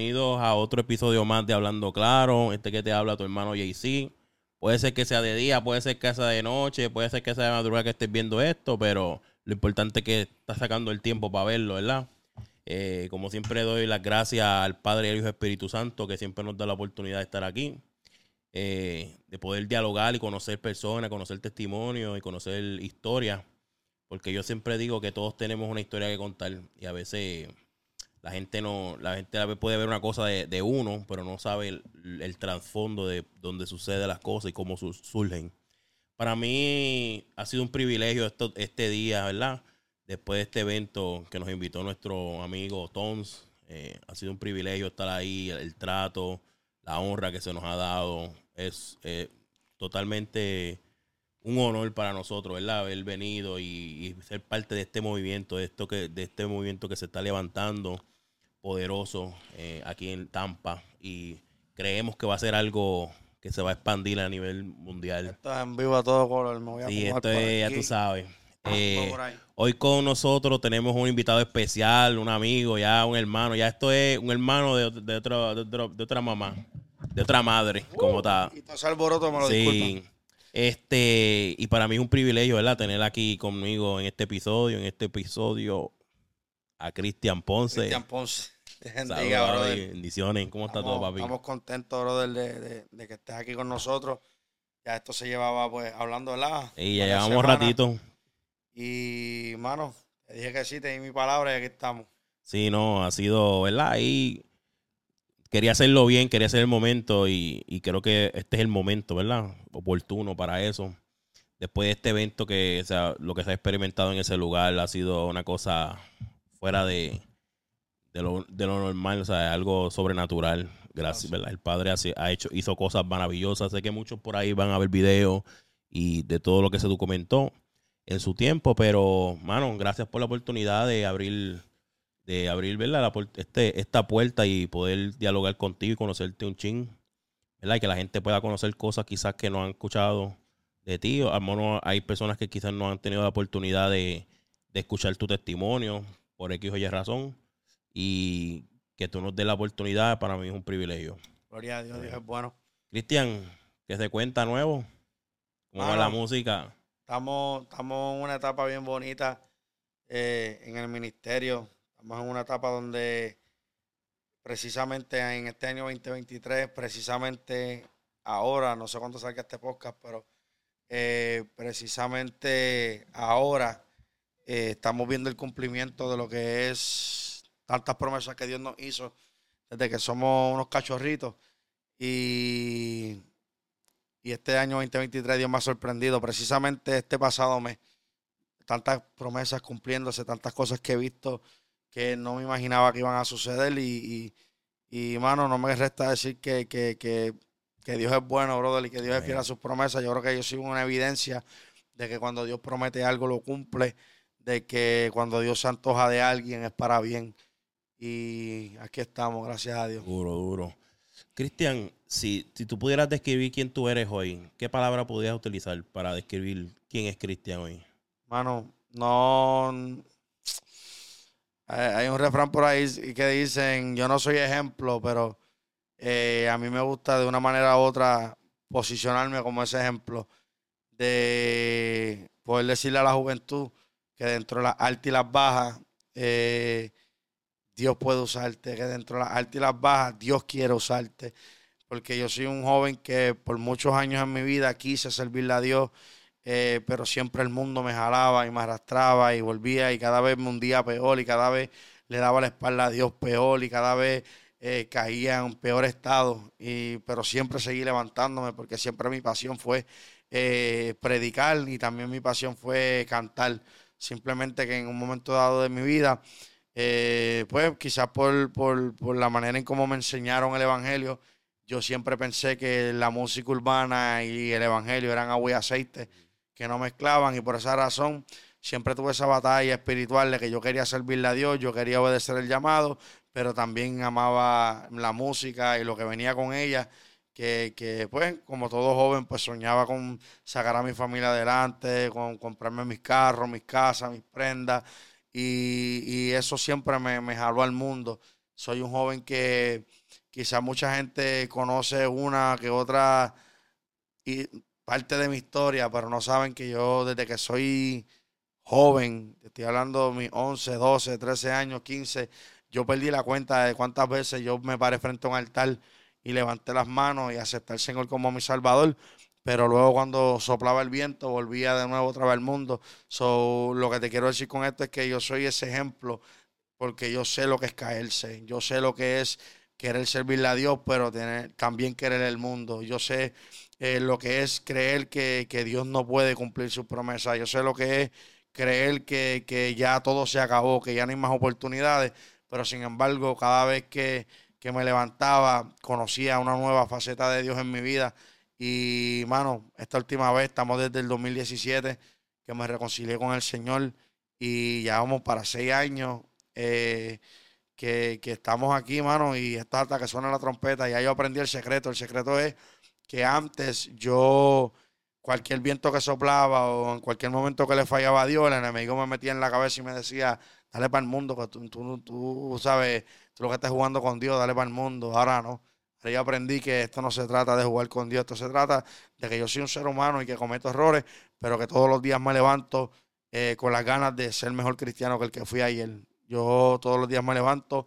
bienvenidos a otro episodio más de Hablando Claro. Este que te habla tu hermano JC. Puede ser que sea de día, puede ser que sea de noche, puede ser que sea de madrugada que estés viendo esto, pero lo importante es que estás sacando el tiempo para verlo, ¿verdad? Eh, como siempre doy las gracias al Padre y al Hijo Espíritu Santo que siempre nos da la oportunidad de estar aquí, eh, de poder dialogar y conocer personas, conocer testimonios y conocer historias, porque yo siempre digo que todos tenemos una historia que contar y a veces la gente no, la gente puede ver una cosa de, uno, pero no sabe el, trasfondo de dónde suceden las cosas y cómo surgen. Para mí ha sido un privilegio esto, este día, ¿verdad? Después de este evento que nos invitó nuestro amigo Tons, eh, ha sido un privilegio estar ahí, el, trato, la honra que se nos ha dado. Es eh, totalmente un honor para nosotros, ¿verdad? Haber venido y, ser parte de este movimiento, esto que, de este movimiento que se está levantando poderoso eh, aquí en Tampa y creemos que va a ser algo que se va a expandir a nivel mundial. Esto es en vivo a todo color. Me voy a sí, esto es, ya tú sabes. Eh, hoy con nosotros tenemos un invitado especial, un amigo, ya un hermano. Ya esto es un hermano de, de, otro, de, otra mamá, de otra madre, como está. Y todo alboroto me lo sí. Este, y para mí es un privilegio, ¿verdad? Tener aquí conmigo en este episodio, en este episodio a Cristian Ponce. Cristian Ponce. bendiciones. ¿Cómo está todo, papi? Estamos contentos, brother, de, que estés aquí con nosotros. Ya esto se llevaba, pues, hablando, ¿verdad? Y ya llevamos un ratito. Y, mano, te dije que sí, te di mi palabra y aquí estamos. Sí, no, ha sido, ¿verdad? Y quería hacerlo bien, quería hacer el momento y, y creo que este es el momento, ¿verdad? Oportuno para eso. Después de este evento que, o sea, lo que se ha experimentado en ese lugar ha sido una cosa fuera de, de, lo, normal, o sea, algo sobrenatural. Gracias, ¿verdad? El padre ha hecho, hizo cosas maravillosas. Sé que muchos por ahí van a ver videos y de todo lo que se documentó en su tiempo, pero, mano, gracias por la oportunidad de abrir, de abrir, ¿verdad? este, esta puerta y poder dialogar contigo y conocerte un ching, ¿verdad? Y que la gente pueda conocer cosas quizás que no han escuchado de ti. O, al hay personas que quizás no han tenido la oportunidad de, de escuchar tu testimonio, por X o Y razón. Y que tú nos des la oportunidad, para mí es un privilegio. Gloria a Dios, Dios es bueno. Cristian, ¿qué se cuenta nuevo? ¿Cómo va la música? Estamos, estamos en una etapa bien bonita eh, en el ministerio. Estamos en una etapa donde precisamente en este año 2023, precisamente ahora, no sé cuándo salga este podcast, pero eh, precisamente ahora eh, estamos viendo el cumplimiento de lo que es tantas promesas que Dios nos hizo desde que somos unos cachorritos. Y, y este año 2023 Dios me ha sorprendido. Precisamente este pasado mes, tantas promesas cumpliéndose, tantas cosas que he visto que no me imaginaba que iban a suceder. Y, y, mano, no me resta decir que, que, Dios es bueno, brother, y que Dios es fiel a sus promesas. Yo creo que yo soy una evidencia de que cuando Dios promete algo, lo cumple de que cuando Dios se antoja de alguien es para bien. Y aquí estamos, gracias a Dios. Duro, duro. Cristian, si, si tú pudieras describir quién tú eres hoy, ¿qué palabra podrías utilizar para describir quién es Cristian hoy? Mano, no. Hay un refrán por ahí que dicen: Yo no soy ejemplo, pero eh, a mí me gusta de una manera u otra posicionarme como ese ejemplo de poder decirle a la juventud que dentro de las altas y las bajas eh, Dios puede usarte, que dentro de las altas y las bajas Dios quiere usarte. Porque yo soy un joven que por muchos años en mi vida quise servirle a Dios, eh, pero siempre el mundo me jalaba y me arrastraba y volvía y cada vez me hundía peor y cada vez le daba la espalda a Dios peor y cada vez eh, caía en peor estado. Y, pero siempre seguí levantándome porque siempre mi pasión fue predicar y también mi pasión fue cantar. Simplemente que en un momento dado de mi vida, eh, pues quizás por, por, la manera en cómo me enseñaron el Evangelio, yo siempre pensé que la música urbana y el Evangelio eran agua y aceite, que no mezclaban y por esa razón siempre tuve esa batalla espiritual de que yo quería servirle a Dios, yo quería obedecer el llamado, pero también amaba la música y lo que venía con ella que, pues, como todo joven, pues soñaba con sacar a mi familia adelante, con comprarme mis carros, mis casas, mis prendas, y, eso siempre me, me jaló al mundo. Soy un joven que quizás mucha gente conoce una que otra y parte de mi historia, pero no saben que yo desde que soy joven, estoy hablando de mis 11, 12, 13 años, 15, yo perdí la cuenta de cuántas veces yo me paré frente a un altar y levanté las manos y acepté al Señor como mi Salvador. Pero luego cuando soplaba el viento volvía de nuevo otra vez al mundo. So, lo que te quiero decir con esto es que yo soy ese ejemplo porque yo sé lo que es caerse. Yo sé lo que es querer servirle a Dios, pero tener, también querer el mundo. Yo sé eh, lo que es creer que, que, Dios no puede cumplir sus promesas. Yo sé lo que es creer que, que ya todo se acabó, que ya no hay más oportunidades pero sin embargo, cada vez que, me levantaba, conocía una nueva faceta de Dios en mi vida. Y, mano, esta última vez, estamos desde el 2017, que me reconcilié con el Señor y ya vamos para seis años eh, que, que, estamos aquí, mano, y está hasta que suena la trompeta. Ya yo aprendí el secreto. El secreto es que antes yo, cualquier viento que soplaba o en cualquier momento que le fallaba a Dios, el enemigo me metía en la cabeza y me decía, dale para el mundo, que tú, tú, sabes, tú lo que estás jugando con Dios, dale para el mundo. Ahora no. Ahora yo aprendí que esto no se trata de jugar con Dios, esto se trata de que yo soy un ser humano y que cometo errores, pero que todos los días me levanto eh, con las ganas de ser mejor cristiano que el que fui ayer. Yo todos los días me levanto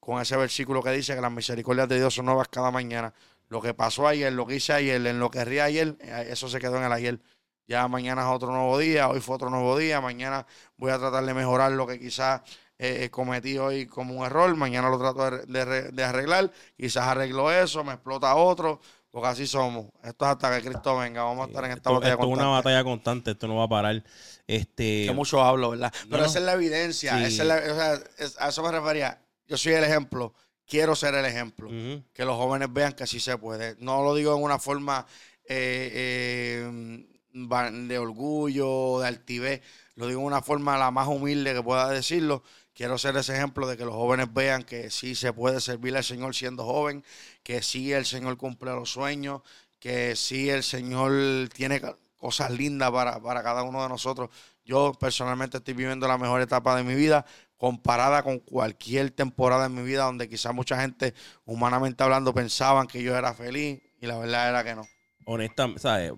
con ese versículo que dice que las misericordias de Dios son nuevas cada mañana. Lo que pasó ayer, lo que hice ayer, en lo que rí ayer, eh, eso se quedó en el ayer. Ya mañana es otro nuevo día, hoy fue otro nuevo día, mañana voy a tratar de mejorar lo que quizás eh, cometí hoy como un error, mañana lo trato de, arreglar, quizás arreglo eso, me explota otro, porque así somos. Esto es hasta que Cristo venga, vamos a estar en esta batalla esto constante. es una batalla constante, esto no va a parar. Este... Que mucho hablo, ¿verdad? Pero esa es la evidencia, esa es o sea, a eso me refería. Yo soy el ejemplo, quiero ser el ejemplo, que los jóvenes vean que así se puede. No lo digo en una forma... Eh, eh, de orgullo, de altivez, lo digo de una forma la más humilde que pueda decirlo. Quiero ser ese ejemplo de que los jóvenes vean que sí se puede servir al Señor siendo joven, que sí el Señor cumple los sueños, que sí el Señor tiene cosas lindas para, para cada uno de nosotros. Yo personalmente estoy viviendo la mejor etapa de mi vida comparada con cualquier temporada en mi vida donde quizás mucha gente, humanamente hablando, pensaban que yo era feliz y la verdad era que no. Honestamente, ¿sabes?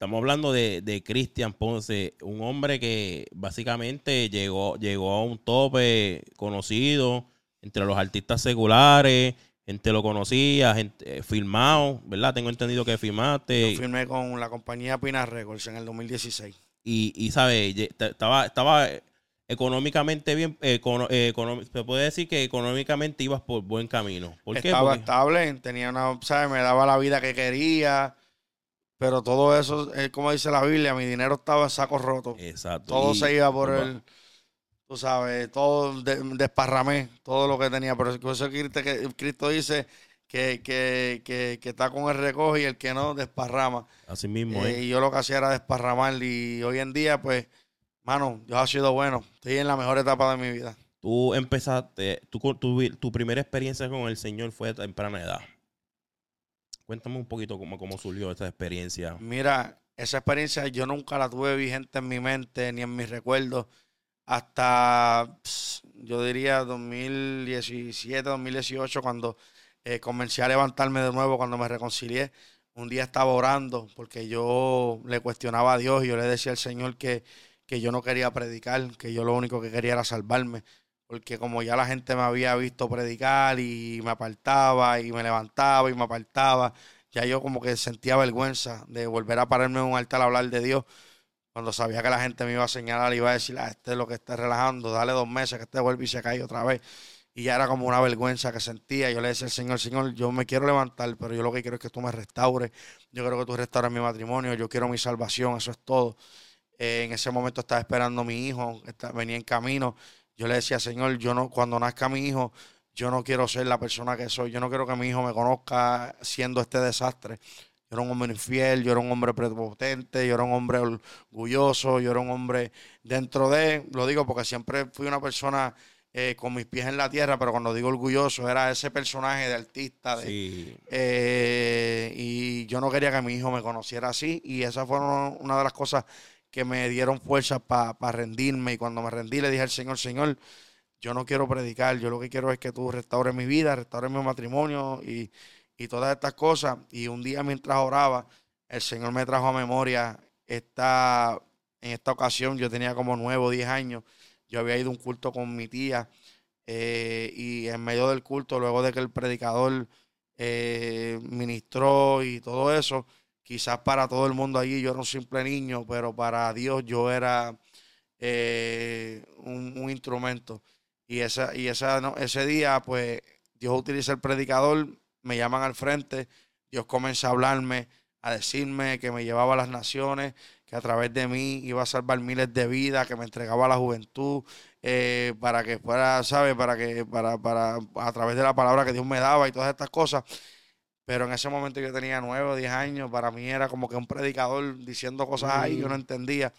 Estamos hablando de, de Cristian Ponce, un hombre que básicamente llegó, llegó a un tope conocido entre los artistas seculares, gente lo conocía, gente eh, filmado, ¿verdad? Tengo entendido que filmaste. Yo firmé con la compañía Pinar Records en el 2016. Y, y ¿sabes? Estaba, estaba económicamente bien, eh, se puede decir que económicamente ibas por buen camino. ¿Por estaba estable, tenía una, ¿sabes? Me daba la vida que quería pero todo eso, es como dice la Biblia, mi dinero estaba en saco roto. Exacto. Todo se iba por el, tú sabes, todo desparramé, todo lo que tenía. Pero eso que Cristo dice que, que, que, que, está con el recoge y el que no desparrama. Así mismo, ¿eh? Y yo lo que hacía era desparramar. Y hoy en día, pues, mano, Dios ha sido bueno. Estoy en la mejor etapa de mi vida. Tú empezaste, tu, tu primera experiencia con el Señor fue a temprana edad. Cuéntame un poquito cómo, cómo surgió esta experiencia. Mira, esa experiencia yo nunca la tuve vigente en mi mente ni en mis recuerdos hasta, yo diría, 2017, 2018, cuando eh, comencé a levantarme de nuevo, cuando me reconcilié. Un día estaba orando porque yo le cuestionaba a Dios y yo le decía al Señor que, que yo no quería predicar, que yo lo único que quería era salvarme porque como ya la gente me había visto predicar y me apartaba y me levantaba y me apartaba, ya yo como que sentía vergüenza de volver a pararme en un altar a hablar de Dios, cuando sabía que la gente me iba a señalar y iba a decir, ah, este es lo que está relajando, dale dos meses que este vuelve y se cae otra vez. Y ya era como una vergüenza que sentía. Yo le decía al Señor, Señor, yo me quiero levantar, pero yo lo que quiero es que tú me restaures. Yo quiero que tú restaures mi matrimonio, yo quiero mi salvación, eso es todo. Eh, en ese momento estaba esperando a mi hijo, venía en camino yo le decía, Señor, yo no, cuando nazca mi hijo, yo no quiero ser la persona que soy. Yo no quiero que mi hijo me conozca siendo este desastre. Yo era un hombre infiel, yo era un hombre prepotente, yo era un hombre orgulloso, yo era un hombre dentro de, lo digo porque siempre fui una persona eh, con mis pies en la tierra, pero cuando digo orgulloso era ese personaje de artista. De, eh, y yo no quería que mi hijo me conociera así y esa fue una de las cosas que me dieron fuerza para rendirme. Y cuando me rendí, le dije al Señor, Señor, yo no quiero predicar, yo lo que quiero es que tú restaures mi vida, restaures mi matrimonio y, y todas estas cosas. Y un día mientras oraba, el Señor me trajo a memoria esta, en esta ocasión, yo tenía como nueve o diez años, yo había ido a un culto con mi tía eh, y en medio del culto, luego de que el predicador eh, ministró y todo eso, quizás para todo el mundo allí yo era un simple niño, pero para Dios yo era eh, un, instrumento. Y, esa, y no, ese día, pues Dios utiliza el predicador, me llaman al frente, Dios comienza a hablarme, a decirme que me llevaba a las naciones, que a través de mí iba a salvar miles de vidas, que me entregaba a la juventud, eh, para que fuera, ¿sabes? Para que, para, para, a través de la palabra que Dios me daba y todas estas cosas. Pero en ese momento yo tenía nueve o diez años, para mí era como que un predicador diciendo cosas ahí, yo no entendía.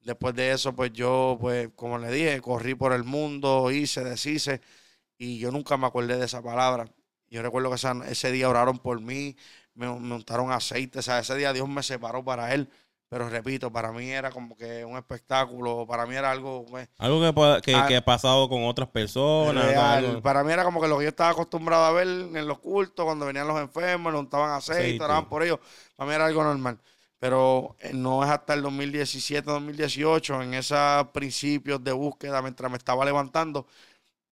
Después de eso, pues yo, pues, como le dije, corrí por el mundo, hice, deshice, y yo nunca me acordé de esa palabra. Yo recuerdo que ese día oraron por mí, me, me untaron aceite, o sea, ese día Dios me separó para Él. Pero repito, para mí era como que un espectáculo, para mí era algo... Pues, algo que, que, ha pasado con otras personas. Para mí era como que lo que yo estaba acostumbrado a ver en los cultos, cuando venían los enfermos, untaban aceite, oraban por ellos. Para mí era algo normal. Pero eh, no es hasta el 2017, 2018, en esos principios de búsqueda, mientras me estaba levantando,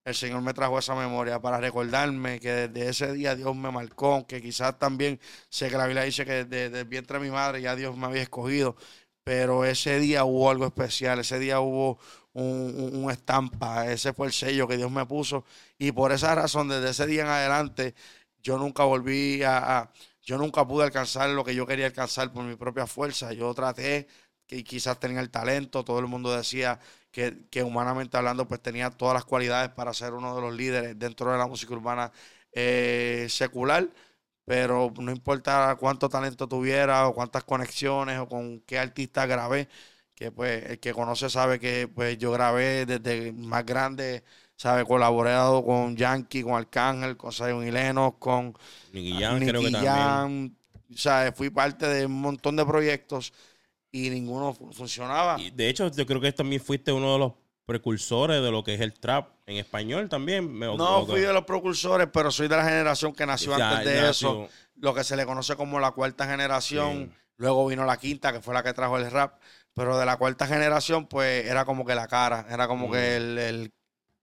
el Señor me trajo esa memoria para recordarme que desde ese día Dios me marcó, que quizás también sé que la Biblia dice que desde, el vientre de mi madre ya Dios me había escogido, pero ese día hubo algo especial, ese día hubo un, estampa, ese fue el sello que Dios me puso y por esa razón desde ese día en adelante yo nunca volví a, yo nunca pude alcanzar lo que yo quería alcanzar por mi propia fuerza, yo traté que quizás tenía el talento, todo el mundo decía que, humanamente hablando pues tenía todas las cualidades para ser uno de los líderes dentro de la música urbana eh, secular, pero no importa cuánto talento tuviera o cuántas conexiones o con qué artista grabé, que pues el que conoce sabe que pues yo grabé desde más grande, sabe, colaborado con Yankee, con Arcángel, con Zion y con Nicky Jam, creo que también. O sea, fui parte de un montón de proyectos y ninguno funcionaba. Y de hecho, yo creo que también fuiste uno de los precursores de lo que es el trap en español también. no fui de los precursores, pero soy de la generación que nació antes de eso, lo que se le conoce como la cuarta generación. Luego vino la quinta, que fue la que trajo el rap. Pero de la cuarta generación, pues era como que la cara, era como que mm. el,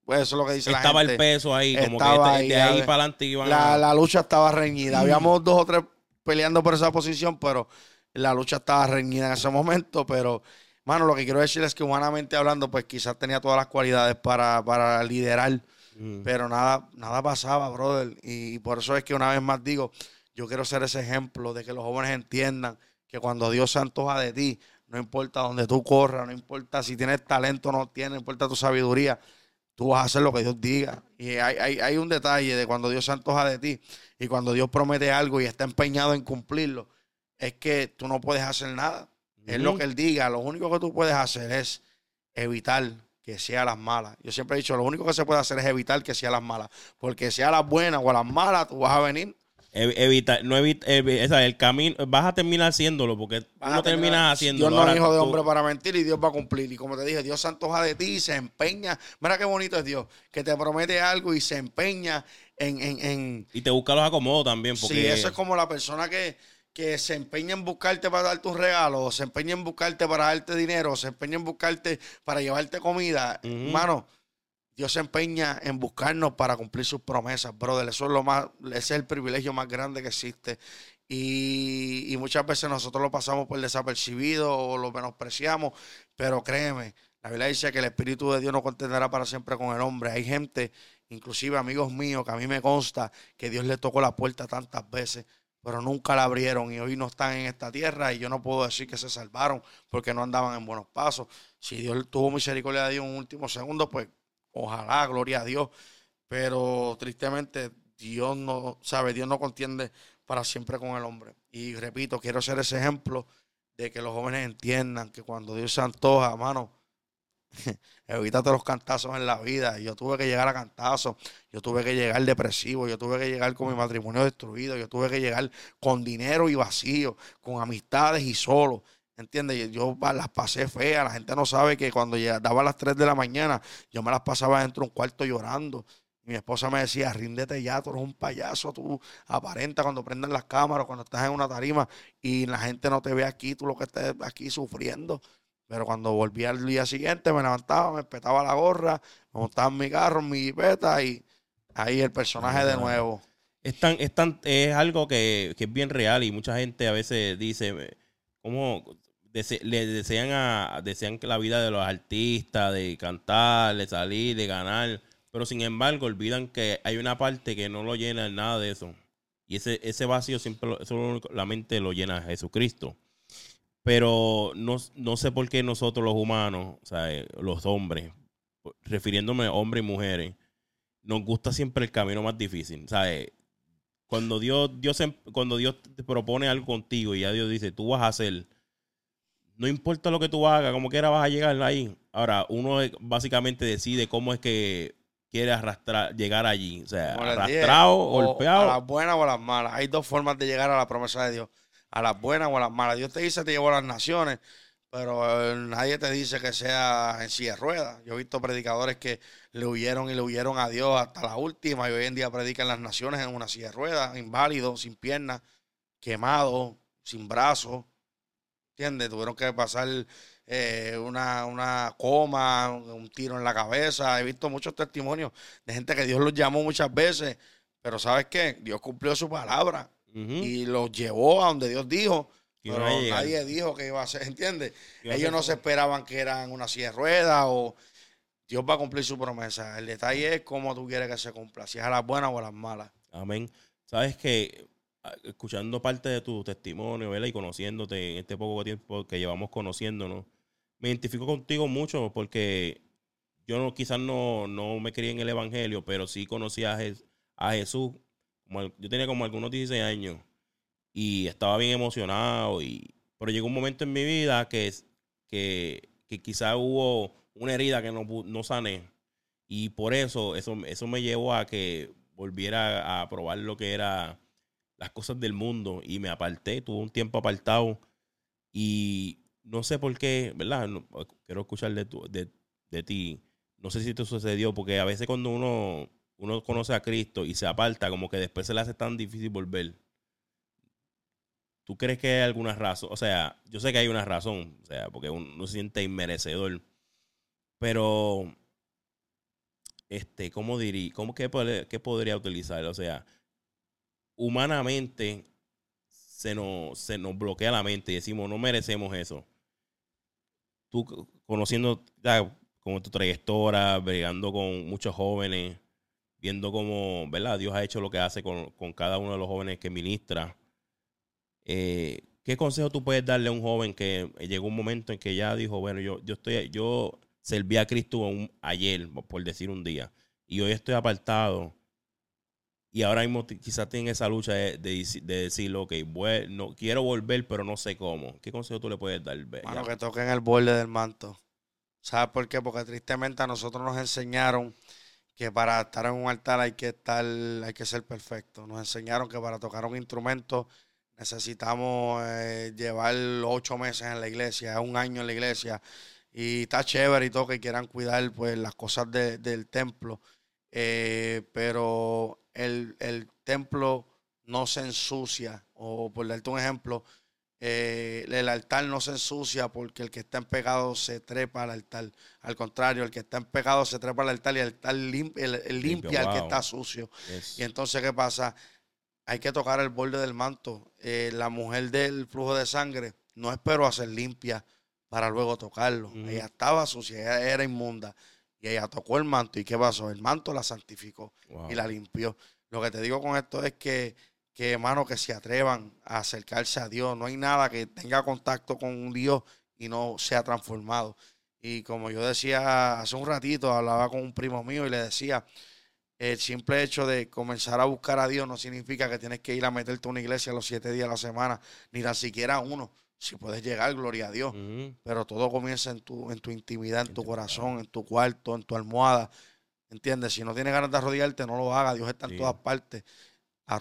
pues eso es lo que dice la gente. Estaba el peso ahí, como que de, ahí, para adelante iban la, la lucha estaba reñida. Mm. Habíamos dos o tres peleando por esa posición, pero la lucha estaba reñida en ese momento, pero, mano, lo que quiero decir es que humanamente hablando, pues quizás tenía todas las cualidades para, para liderar, mm. pero nada, nada pasaba, brother. Y, por eso es que una vez más digo, yo quiero ser ese ejemplo de que los jóvenes entiendan que cuando Dios se antoja de ti, no importa dónde tú corras, no importa si tienes talento o no tienes, no importa tu sabiduría, tú vas a hacer lo que Dios diga. Y hay, hay, hay, un detalle de cuando Dios se antoja de ti y cuando Dios promete algo y está empeñado en cumplirlo, es que tú no puedes hacer nada. Es lo que él diga. Lo único que tú puedes hacer es evitar que sea las malas. Yo siempre he dicho, lo único que se puede hacer es evitar que sea las malas. Porque sea las buenas o las malas, tú vas a venir. Evitar, no evita, el camino, vas a terminar haciéndolo porque no terminas haciéndolo. Dios no es hijo de hombre para mentir y Dios va a cumplir. Y como te dije, Dios se antoja de ti y se empeña. Mira qué bonito es Dios, que te promete algo y se empeña en... en, en... Y te busca los acomodos también. Porque... Sí, eso es como la persona que que se empeña en buscarte para darte un regalo, se empeña en buscarte para darte dinero, se empeña en buscarte para llevarte comida, hermano, Dios se empeña en buscarnos para cumplir sus promesas, brother. Eso es lo más, ese es el privilegio más grande que existe. Y, y muchas veces nosotros lo pasamos por desapercibido o lo menospreciamos, pero créeme, la Biblia dice que el Espíritu de Dios no contenderá para siempre con el hombre. Hay gente, inclusive amigos míos, que a mí me consta que Dios le tocó la puerta tantas veces pero nunca la abrieron y hoy no están en esta tierra y yo no puedo decir que se salvaron porque no andaban en buenos pasos. Si Dios tuvo misericordia de Dios en un último segundo, pues ojalá, gloria a Dios. Pero tristemente Dios no, sabe, Dios no contiende para siempre con el hombre. Y repito, quiero ser ese ejemplo de que los jóvenes entiendan que cuando Dios se antoja, mano, evítate los cantazos en la vida. Yo tuve que llegar a cantazos, yo tuve que llegar depresivo, yo tuve que llegar con mi matrimonio destruido, yo tuve que llegar con dinero y vacío, con amistades y solo. ¿Entiendes? Yo las pasé feas. La gente no sabe que cuando daba las 3 de la mañana, yo me las pasaba dentro de un cuarto llorando. Mi esposa me decía, ríndete ya, tú eres un payaso, tú aparenta cuando prendan las cámaras, cuando estás en una tarima y la gente no te ve aquí, tú lo que estás aquí sufriendo. Pero cuando volví al día siguiente, me levantaba, me petaba la gorra, me montaba en mi carro, en mi jipeta y ahí el personaje de nuevo. Es, tan, es, tan, es algo que, que, es bien real y mucha gente a veces dice, ¿cómo le desean, a, desean la vida de los artistas, de cantar, de salir, de ganar, pero sin embargo olvidan que hay una parte que no lo llena nada de eso. Y ese, ese vacío siempre solamente lo llena Jesucristo. Pero no, no sé por qué nosotros los humanos, o sea, eh, los hombres, refiriéndome a hombres y mujeres, nos gusta siempre el camino más difícil. O cuando Dios, Dios, cuando Dios te propone algo contigo y ya Dios dice, tú vas a hacer no importa lo que tú hagas, como quiera vas a llegar ahí. Ahora, uno básicamente decide cómo es que quiere arrastrar, llegar allí. O sea, arrastrado, golpeado. A las buenas o a las malas. Hay dos formas de llegar a la promesa de Dios. A las buenas o a las malas. Dios te dice te llevo a las naciones, pero eh, nadie te dice que sea en silla de ruedas. Yo he visto predicadores que le huyeron y le huyeron a Dios hasta la última y hoy en día predican las naciones en una silla de ruedas, inválido, sin piernas, quemado, sin brazos. ¿Entiendes? Tuvieron que pasar eh, una, una, coma, un tiro en la cabeza. He visto muchos testimonios de gente que Dios los llamó muchas veces, pero ¿sabes qué? Dios cumplió su palabra y los llevó a donde Dios dijo. pero nadie dijo que iba a ser, ¿entiendes? Ellos no se esperaban que eran una silla de ruedas o Dios va a cumplir su promesa. El detalle es cómo tú quieres que se cumpla, si es a las buenas o a las malas. Amén. Sabes que escuchando parte de tu testimonio, ¿verdad? Y conociéndote en este poco tiempo que llevamos conociéndonos, me identifico contigo mucho porque yo no, quizás no, no me crié en el Evangelio, pero sí conocí a, a Jesús. Yo tenía como algunos 16 años y estaba bien emocionado. Y, pero llegó un momento en mi vida que, que, que quizás hubo una herida que no, no sané. Y por eso, eso, eso me llevó a que volviera a probar lo que era las cosas del mundo y me aparté, tuve un tiempo apartado y no sé por qué, ¿verdad? quiero escuchar de, tu, de, ti. No sé si esto sucedió, porque a veces cuando uno, uno conoce a Cristo y se aparta, como que después se le hace tan difícil volver. ¿Tú crees que hay alguna razón? O sea, yo sé que hay una razón, o sea, porque uno se siente inmerecedor. Pero, este, ¿cómo diría? ¿Cómo qué podría utilizar? O sea, humanamente se nos, se nos bloquea la mente y decimos, no merecemos eso. Tú conociendo como tu trayectoria, bregando con muchos jóvenes, viendo cómo, ¿verdad? Dios ha hecho lo que hace con, cada uno de los jóvenes que ministra. Eh, ¿Qué consejo tú puedes darle a un joven que llegó un momento en que ya dijo, bueno, yo, yo estoy, yo serví a Cristo ayer, por decir un día, y hoy estoy apartado y ahora mismo quizás tiene esa lucha de, de, decir, ok, no, quiero volver, pero no sé cómo. ¿Qué consejo tú le puedes dar? Bueno, que toquen el borde del manto. ¿Sabes por qué? Porque tristemente a nosotros nos enseñaron que para estar en un altar hay que estar, hay que ser perfecto. Nos enseñaron que para tocar un instrumento necesitamos eh, llevar ocho meses en la iglesia, un año en la iglesia. Y está chévere y todo que quieran cuidar pues las cosas del templo. Eh, pero el, templo no se ensucia, o por darte un ejemplo, eh, el altar no se ensucia porque el que está en pecado se trepa al altar. Al contrario, el que está en pecado se trepa al altar y el altar limpia, el, limpia al que está sucio. Y entonces, ¿qué pasa? Hay que tocar el borde del manto. Eh, la mujer del flujo de sangre no esperó a ser limpia para luego tocarlo. Ella estaba sucia, ella era inmunda. Y ella tocó el manto. ¿Y qué pasó? El manto la santificó y la limpió. Lo que te digo con esto es que, que, hermano, que se atrevan a acercarse a Dios. No hay nada que tenga contacto con un Dios y no sea transformado. Y como yo decía hace un ratito, hablaba con un primo mío y le decía, el simple hecho de comenzar a buscar a Dios no significa que tienes que ir a meterte a una iglesia los siete días de la semana, ni tan siquiera uno si puedes llegar, gloria a Dios. Pero todo comienza en tu, en tu intimidad, en tu corazón, en tu cuarto, en tu almohada. ¿Entiendes? Si no tienes ganas de arrodillarte, no lo hagas. Dios está en todas partes.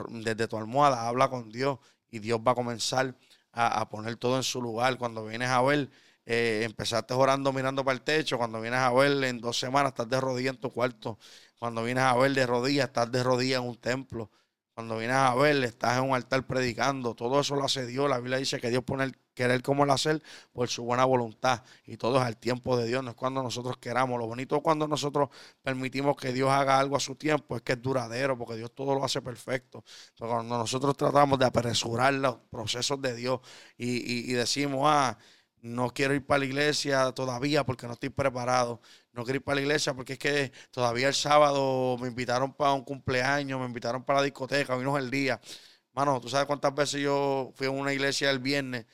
Desde tu almohada, habla con Dios y Dios va a comenzar a, a poner todo en su lugar. Cuando vienes a ver, eh, empezaste orando mirando para el techo, cuando vienes a ver en dos semanas estás de rodillas en tu cuarto, cuando vienes a ver de rodillas estás de rodillas en un templo, cuando vienes a ver estás en un altar predicando, todo eso lo hace Dios, la Biblia dice que Dios pone el querer como el hacer por su buena voluntad y todo es al tiempo de Dios, no es cuando nosotros queramos, lo bonito cuando nosotros permitimos que Dios haga algo a su tiempo, es que es duradero, porque Dios todo lo hace perfecto, pero cuando nosotros tratamos de apresurar los procesos de Dios y, y- y decimos, ah, no quiero ir para la iglesia todavía porque no estoy preparado. No quiero ir para la iglesia porque es que todavía el sábado me invitaron para un cumpleaños, me invitaron para la discoteca, vino el día. Mano, ¿tú sabes cuántas veces yo fui a una iglesia el viernes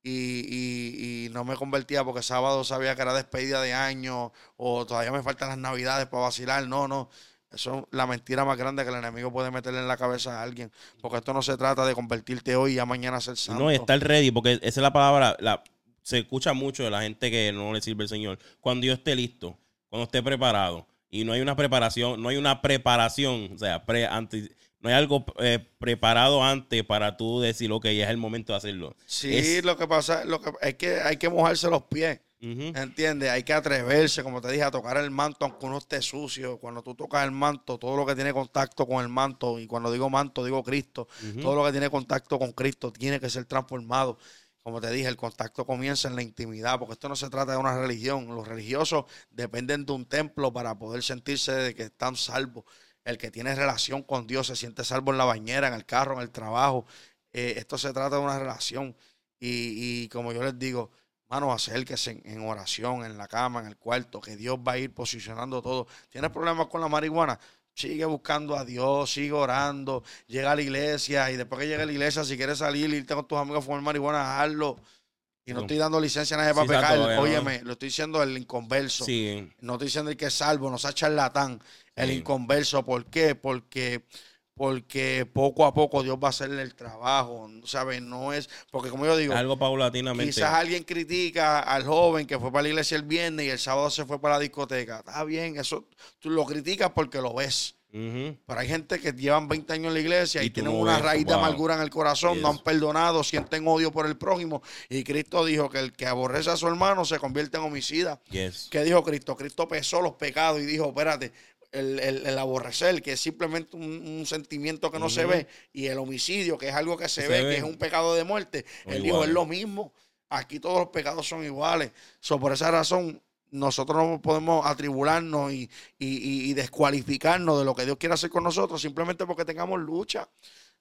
y, y- y no me convertía porque sábado sabía que era despedida de año o todavía me faltan las navidades para vacilar? No, no. Eso es la mentira más grande que el enemigo puede meterle en la cabeza a alguien. Porque esto no se trata de convertirte hoy y ya mañana ser santo. No, y estar ready, porque esa es la palabra, la, se escucha mucho de la gente que no le sirve el Señor. Cuando yo esté listo, cuando esté preparado, y no hay una preparación, no hay una preparación, o sea, pre, antes, no hay algo eh, preparado antes para tú decir, ok, ya es el momento de hacerlo. Sí, Es- lo que pasa lo que, es que hay que mojarse los pies. Ujú. ¿Entiendes? Hay que atreverse, como te dije, a tocar el manto aunque uno esté sucio. Cuando tú tocas el manto, todo lo que tiene contacto con el manto, y cuando digo manto, digo Cristo, todo lo que tiene contacto con Cristo tiene que ser transformado. Como te dije, el contacto comienza en la intimidad, porque esto no se trata de una religión. Los religiosos dependen de un templo para poder sentirse de que están salvos. El que tiene relación con Dios se siente salvo en la bañera, en el carro, en el trabajo. Eh, esto se trata de una relación. Y, como yo les digo, Mano, acérquese en, en oración, en la cama, en el cuarto, que Dios va a ir posicionando todo. ¿Tienes problemas con la marihuana? Sigue buscando a Dios, sigue orando, llega a la iglesia y después que llegue a la iglesia, si quieres salir, irte con tus amigos a fumar marihuana, hazlo. Y no No. estoy dando licencia a nadie para Sí, pecar. no. Óyeme, lo estoy diciendo el inconverso. Sí, No estoy diciendo el que es salvo, no sea charlatán. El Sí. inconverso, ¿por qué? Porque, porque poco a poco Dios va a hacerle el trabajo, ¿sabes? No es, porque como yo digo, algo paulatinamente. Quizás alguien critica al joven que fue para la iglesia el viernes y el sábado se fue para la discoteca. Está bien, eso tú lo criticas porque lo ves. Pero hay gente que llevan 20 años en la iglesia y, tienen no una ves, raíz de amargura en el corazón, no han perdonado, sienten odio por el prójimo. Y Cristo dijo que el que aborrece a su hermano se convierte en homicida. Yes. ¿Qué dijo Cristo? Cristo pesó los pecados y dijo, espérate, el, el- el aborrecer, que es simplemente un, un sentimiento que no se ve, y el homicidio, que es algo que se, Se ve, ve. que es un pecado de muerte, Son él dijo, es lo mismo. Aquí todos los pecados son iguales. So, por esa razón, nosotros no podemos atribularnos y, y- y- y descualificarnos de lo que Dios quiere hacer con nosotros simplemente porque tengamos lucha.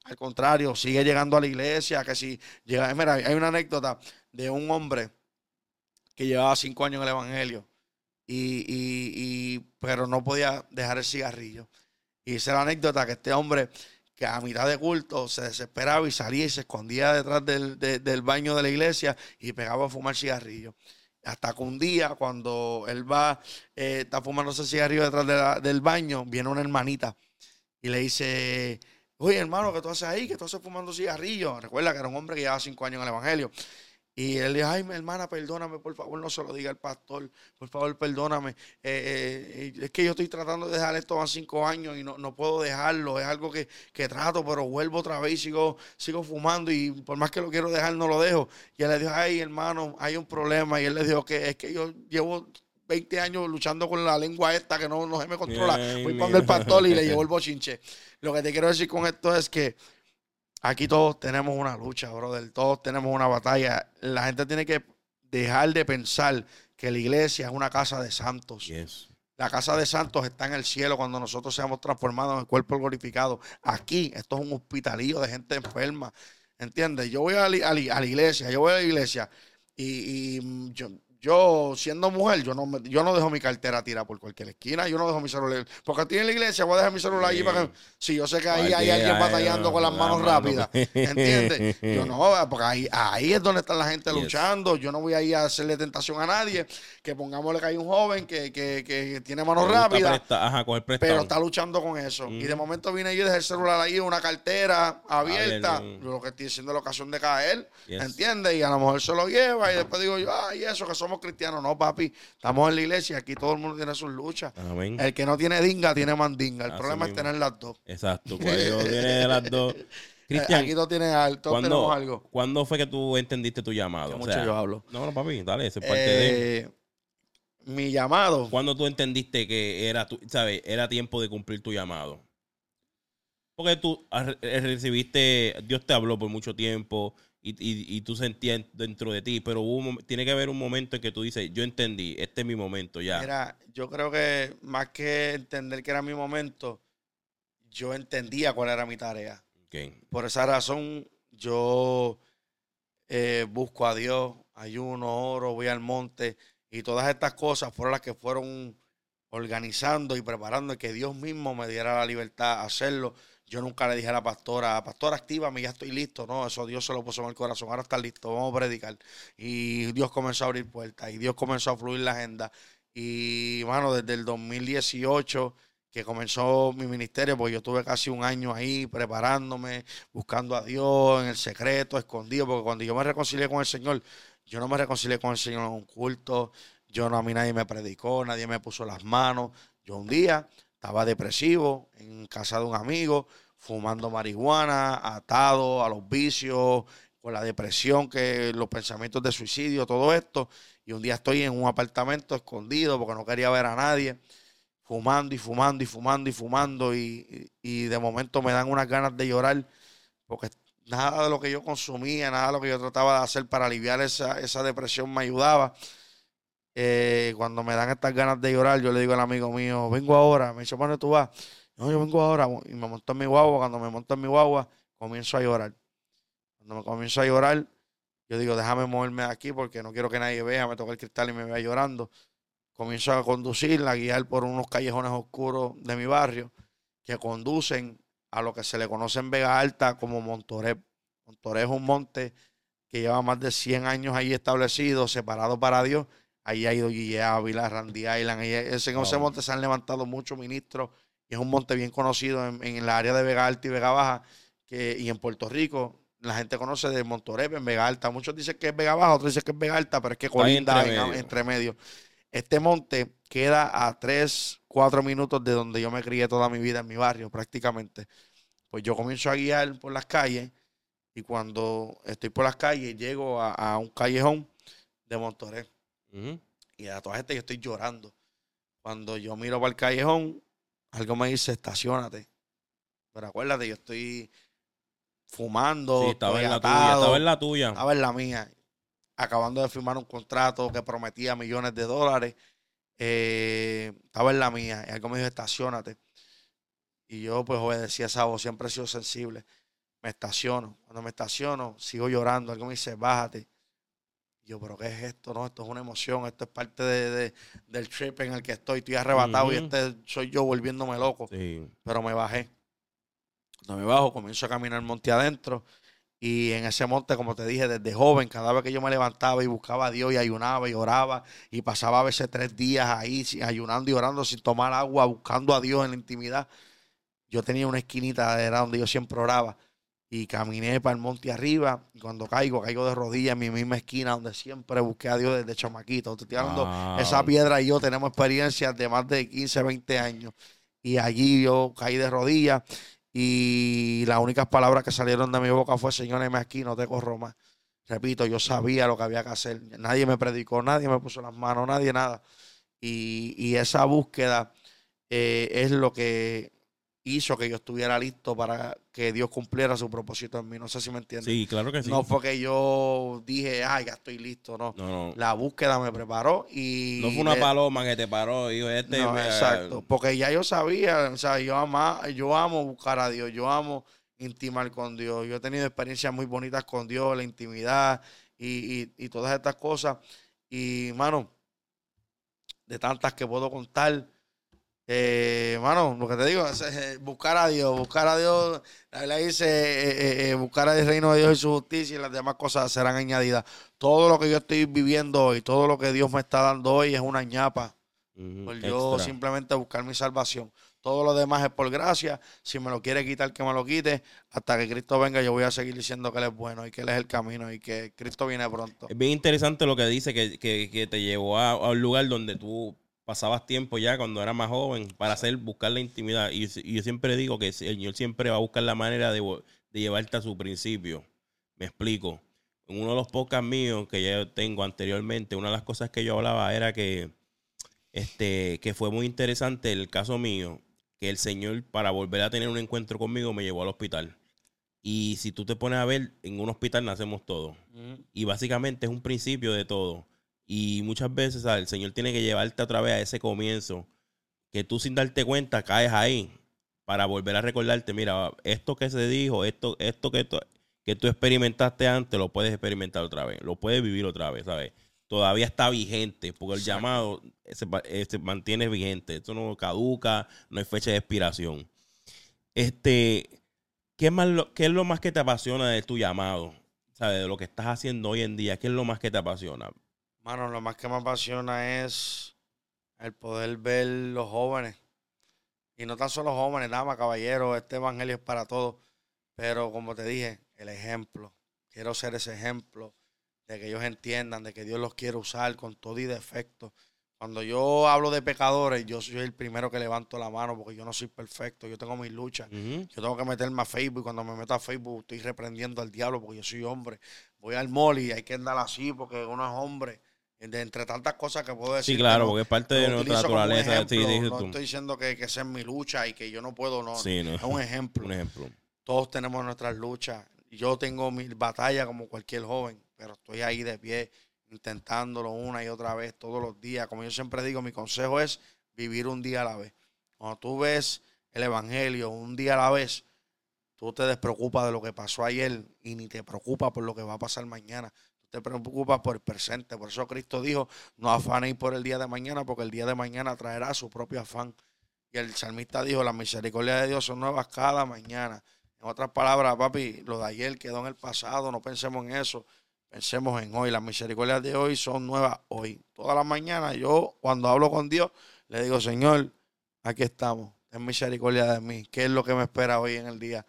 Al contrario, sigue llegando a la iglesia, que si llega, mira, hay una anécdota de un hombre que llevaba cinco años en el evangelio y, pero no podía dejar el cigarrillo. Y es la anécdota que este hombre que a mitad de culto se desesperaba y salía y se escondía detrás del, de- del baño de la iglesia y pegaba a fumar cigarrillo. Hasta que un día, cuando él va, eh, está fumando ese cigarrillo detrás del baño, viene una hermanita y le dice, oye hermano, ¿qué tú haces ahí? ¿Qué tú haces fumando cigarrillo? Recuerda que era un hombre que llevaba cinco años en el Evangelio. Y él dijo, ay, mi hermana, perdóname, por favor, no se lo diga al pastor, por favor, perdóname. Eh, eh, es que yo estoy tratando de dejar esto a cinco años y no, no puedo dejarlo. Es algo que, que trato, pero vuelvo otra vez y sigo, sigo fumando y por más que lo quiero dejar, no lo dejo. Y él le dijo, ay, hermano, hay un problema. Y él le dijo que es que yo llevo 20 años luchando con la lengua esta que no, no se me controla. Voy cuando el pastor y le llevo el bochinche. Lo que te quiero decir con esto es que aquí todos tenemos una lucha, brother. Todos tenemos una batalla. La gente tiene que dejar de pensar que la iglesia es una casa de santos. Yes. La casa de santos está en el cielo cuando nosotros seamos transformados en el cuerpo glorificado. Aquí, esto es un hospitalillo de gente enferma. ¿Entiendes? Yo voy a la, a la- iglesia, yo voy a la iglesia y, y, yo, yo, siendo mujer, yo no, me- yo no dejo mi cartera tirada por cualquier esquina, yo no dejo mi celular. Porque estoy en la iglesia, voy a dejar mi celular allí para que. Si yo sé que ahí hay alguien eh, batallando con las la manos mano. rápidas. ¿Entiendes? Yo no, porque ahí, ahí es donde está la gente Yes. luchando. Yo no voy a ir a hacerle tentación a nadie. Que pongámosle que hay un joven que, que, que tiene manos rápidas, presta- Ajá, coger prestado. pero está luchando con eso. Y de Ujú. momento viene yo y dejé el celular ahí, una cartera abierta. Abierto. Lo que estoy diciendo es la ocasión de caer. Yes. ¿Entiendes? Y a lo mejor se lo lleva y después digo yo, ay, eso que somos cristianos. No, papi, estamos en la iglesia, aquí todo el mundo tiene sus luchas. Amén. El que no tiene dinga tiene mandinga. El Así problema es tener las dos. Exacto. Cuando tiene las dos. Cristian, aquí todos tienen algo, todos ¿cuándo, tenemos algo. ¿cuándo fue que tú entendiste tu llamado? Que O mucho sea, yo hablo. No, no, papi, dale, eso es parte de... Eh, mi llamado. ¿Cuándo tú entendiste que era, tu, ¿sabes? era tiempo de cumplir tu llamado? Porque tú eh, recibiste, Dios te habló por mucho tiempo y, y- y tú sentías dentro de ti, pero hubo un tiene que haber un momento en que tú dices, yo entendí, este es mi momento ya. Mira, yo creo que más que entender que era mi momento, yo entendía cuál era mi tarea. Por esa razón, yo eh, busco a Dios, ayuno, oro, voy al monte y todas estas cosas fueron las que fueron organizando y preparando que Dios mismo me diera la libertad a hacerlo. Yo nunca le dije a la pastora, pastora, actívame, ya estoy listo. No, eso Dios se lo puso en el corazón. Ahora está listo, vamos a predicar. Y Dios comenzó a abrir puertas y Dios comenzó a fluir la agenda. Y, mano, desde el 2018 que comenzó mi ministerio, pues yo tuve casi un año ahí preparándome, buscando a Dios en el secreto, escondido, porque cuando yo me reconcilié con el Señor, yo no me reconcilié con el Señor en un culto, yo no, a mí nadie me predicó, nadie me puso las manos. Yo un día estaba depresivo en casa de un amigo, fumando marihuana, atado a los vicios, con la depresión, que los pensamientos de suicidio, todo esto. Y un día estoy en un apartamento escondido porque no quería ver a nadie, fumando y fumando y fumando y fumando. Y, y- de momento me dan unas ganas de llorar porque nada de lo que yo consumía, nada de lo que yo trataba de hacer para aliviar esa, esa depresión me ayudaba. Eh, cuando me dan estas ganas de llorar, yo le digo al amigo mío, vengo ahora. Me dice, ¿para dónde tú vas? No, yo vengo ahora. Y me monto en mi guagua. Cuando me monto en mi guagua, comienzo a llorar. Cuando me comienzo a llorar, yo digo, déjame moverme aquí porque no quiero que nadie vea, me toque el cristal y me vea llorando. Comienzo a conducir, a guiar por unos callejones oscuros de mi barrio que conducen a lo que se le conoce en Vega Alta como Montoré. Montoré es un monte que lleva más de 100 años ahí establecido, separado para Dios. Ahí ha ido Guille Ávila, Randy Island. ahí- ese, en ese Wow. monte se han levantado muchos ministros y es un monte bien conocido en, en la área de Vega Alta y Vega Baja que, y en Puerto Rico. La gente conoce de Montorep en Vega Alta. Muchos dicen que es Vega Baja, otros dicen que es Vega Alta, pero es que colinda entre en- medio. entre medio. Este monte queda a 3, 4 minutos de donde yo me crié toda mi vida, en mi barrio prácticamente. Pues yo comienzo a guiar por las calles y cuando estoy por las calles llego a, a un callejón de Montoré Y a toda gente yo estoy llorando. Cuando yo miro para el callejón, algo me dice, estacionate. Pero acuérdate, yo estoy fumando, Sí, estaba estoy en la tuya, estaba en la tuya. estaba en la mía. Acabando de firmar un contrato que prometía millones de dólares. eh, estaba en la mía. Y algo me dijo, estacionate. Y yo pues obedecí a esa voz. Siempre he sido sensible. Me estaciono. Cuando me estaciono, sigo llorando. Algo me dice, bájate. Yo, pero ¿qué es esto? No, esto es una emoción. Esto es parte de, de- del trip en el que estoy. Estoy arrebatado y este soy yo volviéndome loco Sí. pero me bajé. Cuando me bajo, comienzo a caminar monte adentro. Y en ese monte, como te dije, desde joven, cada vez que yo me levantaba y buscaba a Dios y ayunaba y oraba, y pasaba a veces tres días ahí ayunando y orando sin tomar agua, buscando a Dios en la intimidad, yo tenía una esquinita, era donde yo siempre oraba. Y caminé para el monte arriba. Y cuando caigo, caigo de rodillas en mi misma esquina, donde siempre busqué a Dios desde chamaquito. Te estoy hablando Wow. esa piedra y yo tenemos experiencias de más de 15, 20 años. Y allí yo caí de rodillas y las únicas palabras que salieron de mi boca fue, Señor, heme aquí, no te corro más. Repito, yo sabía lo que había que hacer. Nadie me predicó, nadie me puso las manos, nadie nada. Y, y esa búsqueda eh, es lo que hizo que yo estuviera listo para que Dios cumpliera su propósito en mí. No sé si me entiendes. Sí, claro que sí. No fue que yo dije, ay, ya estoy listo, no. no, no. La búsqueda me preparó y... No fue una paloma que te paró dijo, este... no, me- exacto. Porque ya yo sabía, o sea, yo, ama, yo amo buscar a Dios, yo amo intimar con Dios. Yo he tenido experiencias muy bonitas con Dios, la intimidad y, y- y todas estas cosas. Y, mano, de tantas que puedo contar, eh, mano, lo que te digo es eh, buscar a Dios, buscar a Dios. La Biblia dice eh, eh, eh, buscar el reino de Dios y su justicia y las demás cosas serán añadidas. Todo lo que yo estoy viviendo hoy, todo lo que Dios me está dando hoy es una ñapa Ujú, por yo extra. simplemente buscar mi salvación. Todo lo demás es por gracia. Si me lo quiere quitar, que me lo quite. Hasta que Cristo venga, yo voy a seguir diciendo que Él es bueno y que Él es el camino y que Cristo viene pronto. Es bien interesante lo que dice, que, que- que te llevó a, a un lugar donde tú pasabas tiempo ya cuando eras más joven para hacer, buscar la intimidad. Y, y yo siempre digo que el Señor siempre va a buscar la manera de, llevarte a su principio. Me explico. En uno de los podcasts míos que ya tengo anteriormente, una de las cosas que yo hablaba era que, este, que fue muy interesante el caso mío, que el Señor para volver a tener un encuentro conmigo me llevó al hospital. Y si tú te pones a ver, en un hospital nacemos todos. Y básicamente es un principio de todo. Y muchas veces el Señor tiene que llevarte otra vez a ese comienzo, que tú sin darte cuenta caes ahí para volver a recordarte, mira, esto que se dijo, esto, esto que, tú, que tú experimentaste antes, lo puedes experimentar otra vez, lo puedes vivir otra vez, ¿sabes? Todavía está vigente, porque el llamado se, eh, se, mantiene vigente, esto no caduca, no hay fecha de expiración. Este, ¿qué, más ¿qué es lo más que te apasiona de tu llamado? ¿Sabes? De lo que estás haciendo hoy en día, ¿qué es lo más que te apasiona? Mano, lo más que me apasiona es el poder ver los jóvenes. Y no tan solo jóvenes, damas, caballeros, este evangelio es para todos. Pero como te dije, el ejemplo. Quiero ser ese ejemplo de que ellos entiendan, de que Dios los quiere usar con todo y defecto. Cuando yo hablo de pecadores, yo soy el primero que levanto la mano porque yo no soy perfecto, yo tengo mis luchas. Yo tengo que meterme a Facebook y cuando me meto a Facebook estoy reprendiendo al diablo porque yo soy hombre. Voy al mall y hay que andar así porque uno es hombre. De entre tantas cosas que puedo decir. Sí, claro, porque es parte de nuestra naturaleza. no estoy diciendo que, que esa es mi lucha y que yo no puedo, no. Sí, no. Es un ejemplo. un ejemplo. Todos tenemos nuestras luchas. Yo tengo mi batalla como cualquier joven, pero estoy ahí de pie intentándolo una y otra vez todos los días. Como yo siempre digo, mi consejo es vivir un día a la vez. Cuando tú ves el Evangelio un día a la vez, tú te despreocupas de lo que pasó ayer y ni te preocupas por lo que va a pasar mañana. Te preocupas por el presente. Por eso Cristo dijo, no afanéis por el día de mañana, porque el día de mañana traerá su propio afán. Y el salmista dijo, las misericordias de Dios son nuevas cada mañana. En otras palabras, papi, lo de ayer quedó en el pasado, no pensemos en eso. Pensemos en hoy. Las misericordias de hoy son nuevas hoy. Todas las mañanas yo, cuando hablo con Dios, le digo, Señor, aquí estamos. Ten misericordia de mí. ¿Qué es lo que me espera hoy en el día?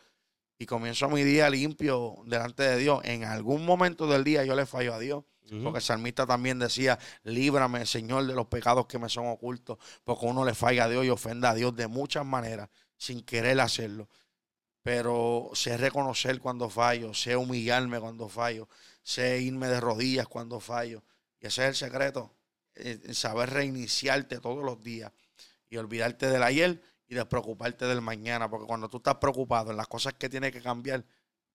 Y comienzo mi día limpio delante de Dios. En algún momento del día yo le fallo a Dios. Porque el salmista también decía, líbrame, Señor, de los pecados que me son ocultos. Porque uno le falla a Dios y ofenda a Dios de muchas maneras, sin querer hacerlo. Pero sé reconocer cuando fallo, sé humillarme cuando fallo, sé irme de rodillas cuando fallo. Y ese es el secreto, saber reiniciarte todos los días y olvidarte del ayer y despreocuparte del mañana. Porque cuando tú estás preocupado en las cosas que tienes que cambiar,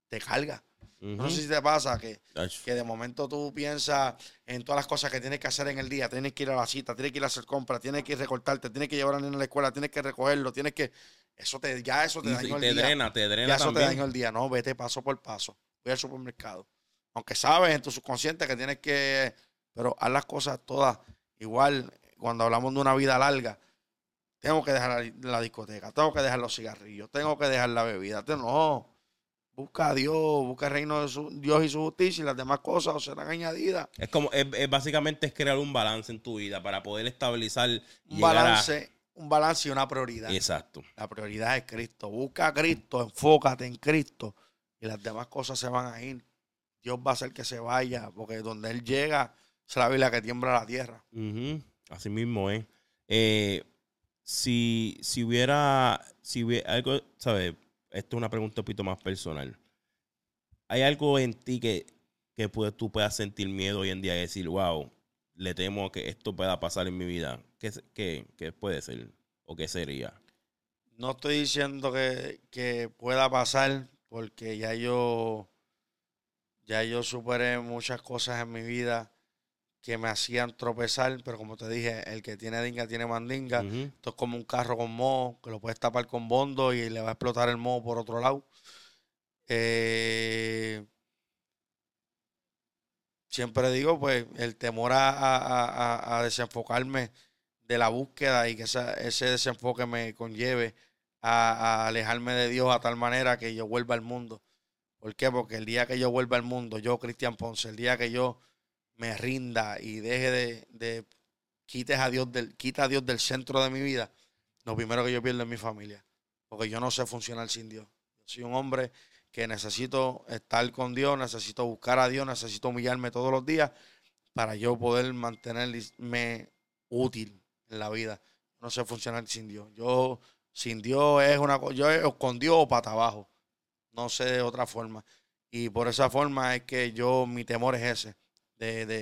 te carga. No sé si te pasa que, que, de momento tú piensas en todas las cosas que tienes que hacer en el día. Tienes que ir a la cita, tienes que ir a hacer compras, tienes que ir a recortarte, tienes que llevar a niño a la escuela, tienes que recogerlo, tienes que... Eso te, ya eso te dañó el te día. Drena, te drena, ya eso te dañó el día. No, vete paso por paso. Voy al supermercado aunque sabes en tu subconsciente que tienes que, pero haz las cosas todas igual. Cuando hablamos de una vida larga, tengo que dejar la, discoteca, tengo que dejar los cigarrillos, tengo que dejar la bebida. No, busca a Dios, busca el reino de su, Dios y su justicia y las demás cosas serán añadidas. Es como, es, básicamente es crear un balance en tu vida para poder estabilizar. un balance. Un balance y una prioridad. Exacto. La prioridad es Cristo. Busca a Cristo, enfócate en Cristo y las demás cosas se van a ir. Dios va a hacer que se vaya, porque donde Él llega, es la Biblia que tiembla la tierra. Así mismo es. Eh, si, si hubiera, si algo, ¿sabes? Esto es una pregunta un poquito más personal. ¿Hay algo en ti que, que tú puedas sentir miedo hoy en día y decir, wow, le temo que esto pueda pasar en mi vida? ¿Qué, qué, qué puede ser o qué sería? No estoy diciendo que, que pueda pasar porque ya yo ya yo superé muchas cosas en mi vida que me hacían tropezar, pero como te dije, el que tiene dinga tiene mandinga. Esto es como un carro con moho, que lo puedes tapar con bondo y le va a explotar el moho por otro lado. Eh, siempre digo, pues, el temor a, desenfocarme de la búsqueda y que ese desenfoque me conlleve a, alejarme de Dios a tal manera que yo vuelva al mundo. ¿Por qué? Porque el día que yo vuelva al mundo, yo, Cristian Ponce, el día que yo me rinda y deje de, de quites a Dios del, quita a Dios del centro de mi vida, lo primero que yo pierdo es mi familia. Porque yo no sé funcionar sin Dios. Yo soy un hombre que necesito estar con Dios, necesito buscar a Dios, necesito humillarme todos los días para yo poder mantenerme útil en la vida. No sé funcionar sin Dios. Yo sin Dios es una cosa, yo con Dios o para abajo. no sé de otra forma. Y por esa forma es que yo, mi temor es ese, de, de,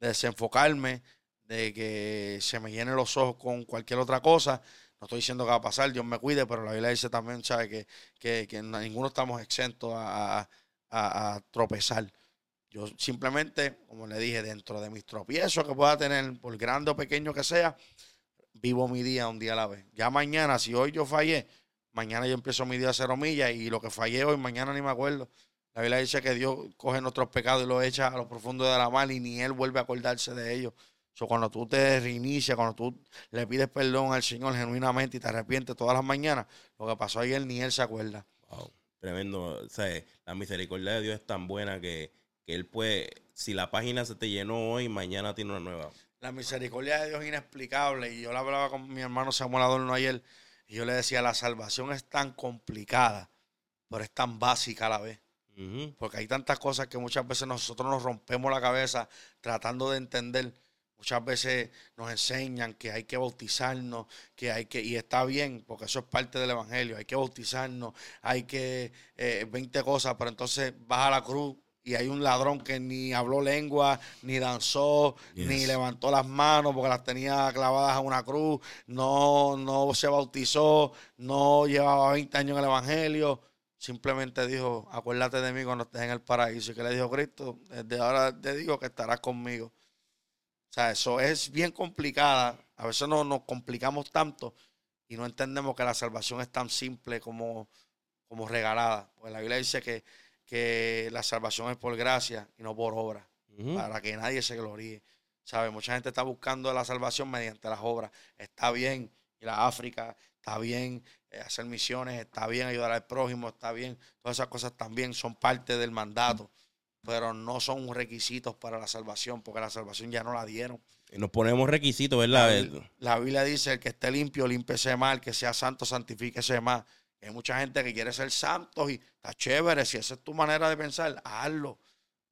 de desenfocarme, de que se me llenen los ojos con cualquier otra cosa. No estoy diciendo que va a pasar, Dios me cuide, pero la Biblia dice también, ¿sabe? Que, que, que ninguno estamos exentos a- a tropezar. Yo simplemente, como le dije, dentro de mis tropiezos que pueda tener, por grande o pequeño que sea, vivo mi día un día a la vez. Ya mañana, si hoy yo fallé, mañana yo empiezo mi día a cero millas y lo que fallé hoy, mañana ni me acuerdo. La Biblia dice que Dios coge nuestros pecados y los echa a lo profundo de la mar y ni Él vuelve a acordarse de ellos. So, cuando tú te reinicias, cuando tú le pides perdón al Señor genuinamente y te arrepientes todas las mañanas, lo que pasó ayer ni Él se acuerda. Wow, tremendo. O sea, la misericordia de Dios es tan buena que, que Él puede, si la página se te llenó hoy, mañana tiene una nueva. La misericordia de Dios es inexplicable. Y yo lo hablaba con mi hermano Samuel Adorno ayer. Y yo le decía, la salvación es tan complicada, pero es tan básica a la vez. Porque hay tantas cosas que muchas veces nosotros nos rompemos la cabeza tratando de entender. Muchas veces nos enseñan que hay que bautizarnos, que hay que, y está bien, porque eso es parte del evangelio, hay que bautizarnos, hay que, eh, 20 cosas, pero entonces vas a la cruz y hay un ladrón que ni habló lengua, ni danzó, ni levantó las manos porque las tenía clavadas a una cruz, no, no se bautizó, no llevaba 20 años en el evangelio, simplemente dijo, acuérdate de mí cuando estés en el paraíso. ¿Y que le dijo Cristo? Desde ahora te digo que estarás conmigo. O sea, eso es bien complicada. A veces no, nos complicamos tanto y no entendemos que la salvación es tan simple como, como regalada. Pues la Biblia dice que, que la salvación es por gracia y no por obra, para que nadie se gloríe. ¿Sabe? Mucha gente está buscando la salvación mediante las obras. Está bien ir a África, está bien eh, hacer misiones, está bien ayudar al prójimo, está bien. Todas esas cosas también son parte del mandato, pero no son requisitos para la salvación, porque la salvación ya no la dieron. Y nos ponemos requisitos, La, ¿verdad? Bi- la Biblia dice, el que esté limpio, límpiese más, el que sea santo, santifíquese más. Hay mucha gente que quiere ser santos y está chévere, si esa es tu manera de pensar, hazlo.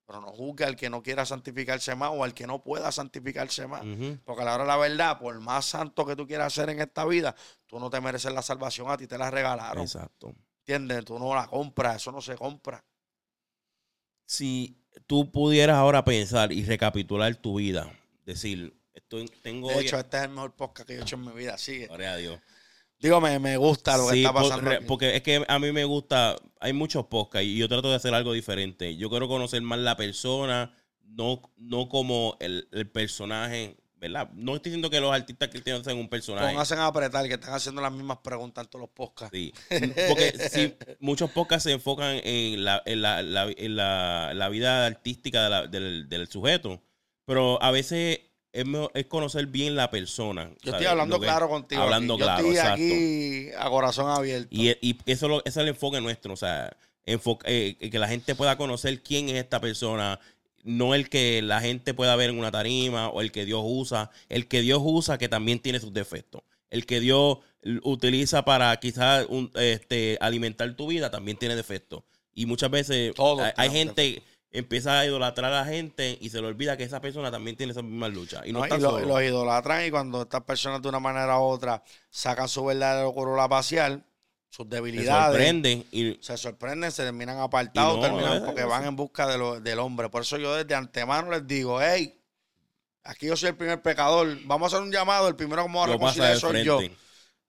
Pero no juzgue al que no quiera santificarse más o al que no pueda santificarse más. Porque a la hora de la verdad, por más santo que tú quieras ser en esta vida, tú no te mereces la salvación, a ti te la regalaron. Exacto. ¿Entiendes? Tú no la compras, eso no se compra. Si tú pudieras ahora pensar y recapitular tu vida, decir, estoy, tengo... De hoy- hecho, este es el mejor podcast que yo he hecho en mi vida. Sigue. Gloria a Dios. Digo, me, me gusta lo que está por- pasando. re- aquí. porque es que a mí me gusta, hay muchos podcasts y yo trato de hacer algo diferente. Yo quiero conocer más la persona, no, no como el, el personaje, ¿verdad? No estoy diciendo que los artistas cristianos sean un personaje. Pónganse a apretar, que están haciendo las mismas preguntas en todos los podcasts. Sí. Porque sí, muchos podcasts se enfocan en la, en la, la- en la- vida artística de del, del sujeto, pero a veces es, mejor- es conocer bien la persona. Yo ¿sabes? estoy hablando que- claro contigo. hablando aquí. Yo claro, estoy exacto. aquí a corazón abierto. Y, y eso, lo- ese es el enfoque nuestro, o sea, enfo- eh, que la gente pueda conocer quién es esta persona, no el que la gente pueda ver en una tarima o el que Dios usa, el que Dios usa que también tiene sus defectos, el que Dios utiliza para quizás un- este, alimentar tu vida también tiene defectos. Y muchas veces Todos hay, gente empieza a idolatrar a la gente y se le olvida que esa persona también tiene esas mismas luchas. Y no, ¿no? está Y lo- los idolatran y cuando estas personas de una manera u otra sacan su verdadero color a pasear, sus se debilidades, sorprenden y se sorprenden, se terminan apartados, no, terminan es- porque es- van en busca de lo- del hombre. Por eso yo desde antemano les digo, hey, aquí yo soy el primer pecador, vamos a hacer un llamado, el primero que vamos a reconciliar soy yo. frente.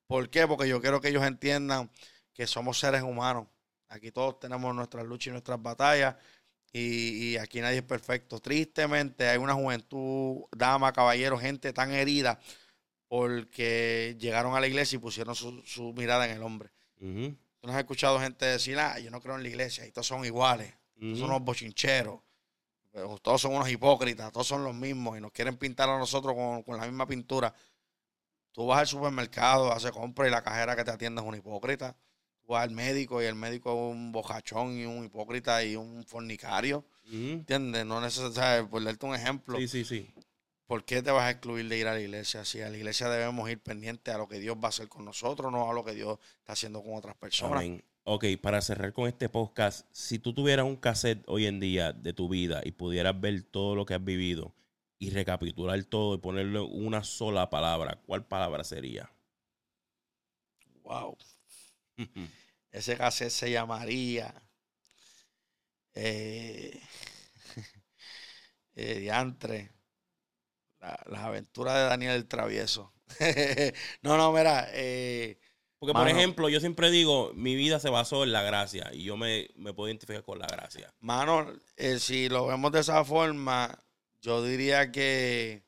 ¿Por qué? Porque yo quiero que ellos entiendan que somos seres humanos. Aquí todos tenemos nuestras luchas y nuestras batallas. Y, y aquí nadie es perfecto. Tristemente hay una juventud, dama, caballero, gente tan herida porque llegaron a la iglesia y pusieron su, su mirada en el hombre. Tú no has escuchado gente decir, ah, yo no creo en la iglesia, y todos son iguales, todos ujú. son unos bochincheros, todos son unos hipócritas, todos son los mismos y nos quieren pintar a nosotros con, con la misma pintura. Tú vas al supermercado, haces compra y la cajera que te atiende es una hipócrita. Tú al médico y el médico es un bojachón y un hipócrita y un fornicario. ¿Entiendes? No necesariamente, por darte un ejemplo, Sí, sí, sí. ¿por qué te vas a excluir de ir a la iglesia? Si a la iglesia debemos ir pendientes a lo que Dios va a hacer con nosotros, no a lo que Dios está haciendo con otras personas. Amén. Ok, para cerrar con este podcast, si tú tuvieras un cassette hoy en día de tu vida y pudieras ver todo lo que has vivido y recapitular todo y ponerle una sola palabra, ¿cuál palabra sería? Wow. Ese cassette se llamaría Eh, eh, diantre. La- las aventuras de Daniel el Travieso. no, no, mira. eh, Porque, por ejemplo, yo siempre digo, mi vida se basó en la gracia y yo me, me puedo identificar con la gracia. Mano, eh, si lo vemos de esa forma, yo diría que,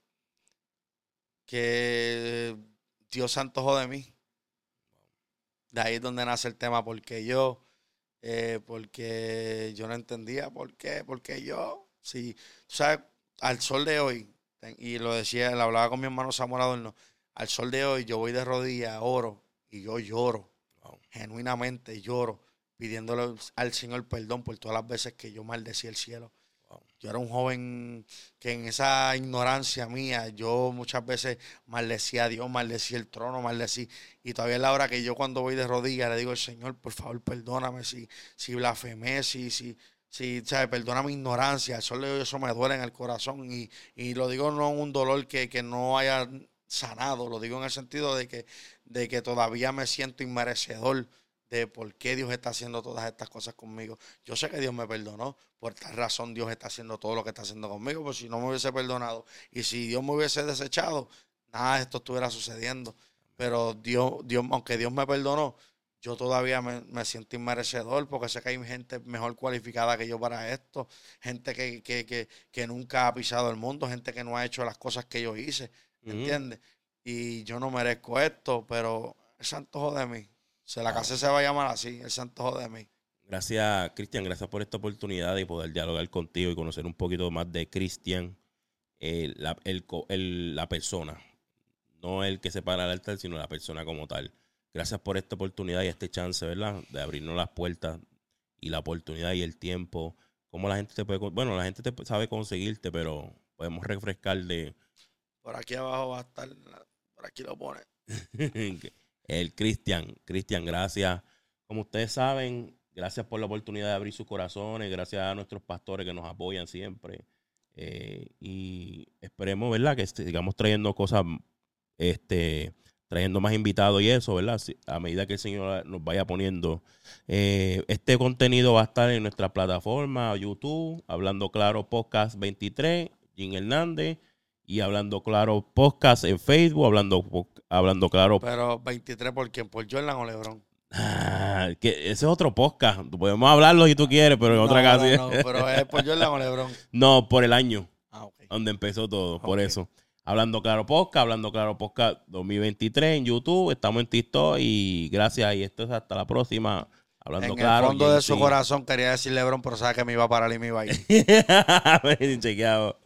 que Dios se antojó de mí. De ahí es donde nace el tema, porque yo, eh, porque yo no entendía por qué, porque yo, si, tú sabes, al sol de hoy, y lo decía, lo hablaba con mi hermano Samuel Adorno, al sol de hoy yo voy de rodillas, oro, y yo lloro Wow. genuinamente lloro pidiéndole al Señor perdón por todas las veces que yo maldecí el cielo. Yo era un joven que en esa ignorancia mía, yo muchas veces maldecía a Dios, maldecí el trono, maldecí. Y todavía es la hora que yo cuando voy de rodillas le digo Señor, por favor, perdóname si, si blasfemé, si, si, si, ¿sabes? Perdona mi ignorancia. Eso, eso me duele en el corazón. Y, y lo digo no en un dolor que, que no haya sanado, lo digo en el sentido de que, de que todavía me siento inmerecedor de por qué Dios está haciendo todas estas cosas conmigo. Yo sé que Dios me perdonó, por tal razón Dios está haciendo todo lo que está haciendo conmigo, porque si no me hubiese perdonado y si Dios me hubiese desechado, nada de esto estuviera sucediendo. Pero Dios, Dios aunque Dios me perdonó, yo todavía me, me siento inmerecedor porque sé que hay gente mejor cualificada que yo para esto, gente que, que, que, que nunca ha pisado el mundo, gente que no ha hecho las cosas que yo hice, ¿me entiendes? Y yo no merezco esto, pero santo de mí. Se la casa se va a llamar así, el santo de mí. Gracias, Cristian, gracias por esta oportunidad de poder dialogar contigo y conocer un poquito más de Cristian, eh, la, el el- la persona, no el que se para al altar, sino la persona como tal. Gracias por esta oportunidad y este chance, ¿verdad? De abrirnos las puertas y la oportunidad y el tiempo. Cómo la gente te puede, bueno, la gente te sabe conseguirte, pero podemos refrescar de Por aquí abajo va a estar, por aquí lo pone. el Cristian. Cristian, gracias. Como ustedes saben, gracias por la oportunidad de abrir sus corazones, gracias a nuestros pastores que nos apoyan siempre. Eh, y esperemos, ¿verdad? Que sigamos trayendo cosas, este, trayendo más invitados y eso, ¿verdad? A medida que el Señor nos vaya poniendo. Eh, este contenido va a estar en nuestra plataforma YouTube, Hablando Claro Podcast 23, Jim Hernández, y Hablando Claro Podcast en Facebook, Hablando, hablando Claro Pero 23 por quién, por Jordan o Lebron. Ah, que ese es otro podcast. Podemos hablarlo si tú quieres, pero en otra casa. no, no, pero es por Jordan o Lebron. No, por el año Ah, ok. donde empezó todo, por eso. Hablando Claro Podcast, Hablando Claro Podcast 2023 en YouTube, estamos en TikTok y gracias y esto es hasta la próxima. Hablando En Claro. el fondo de su corazón quería decir Lebron, pero sabe que me iba a parar y me iba a ir. Chequeado.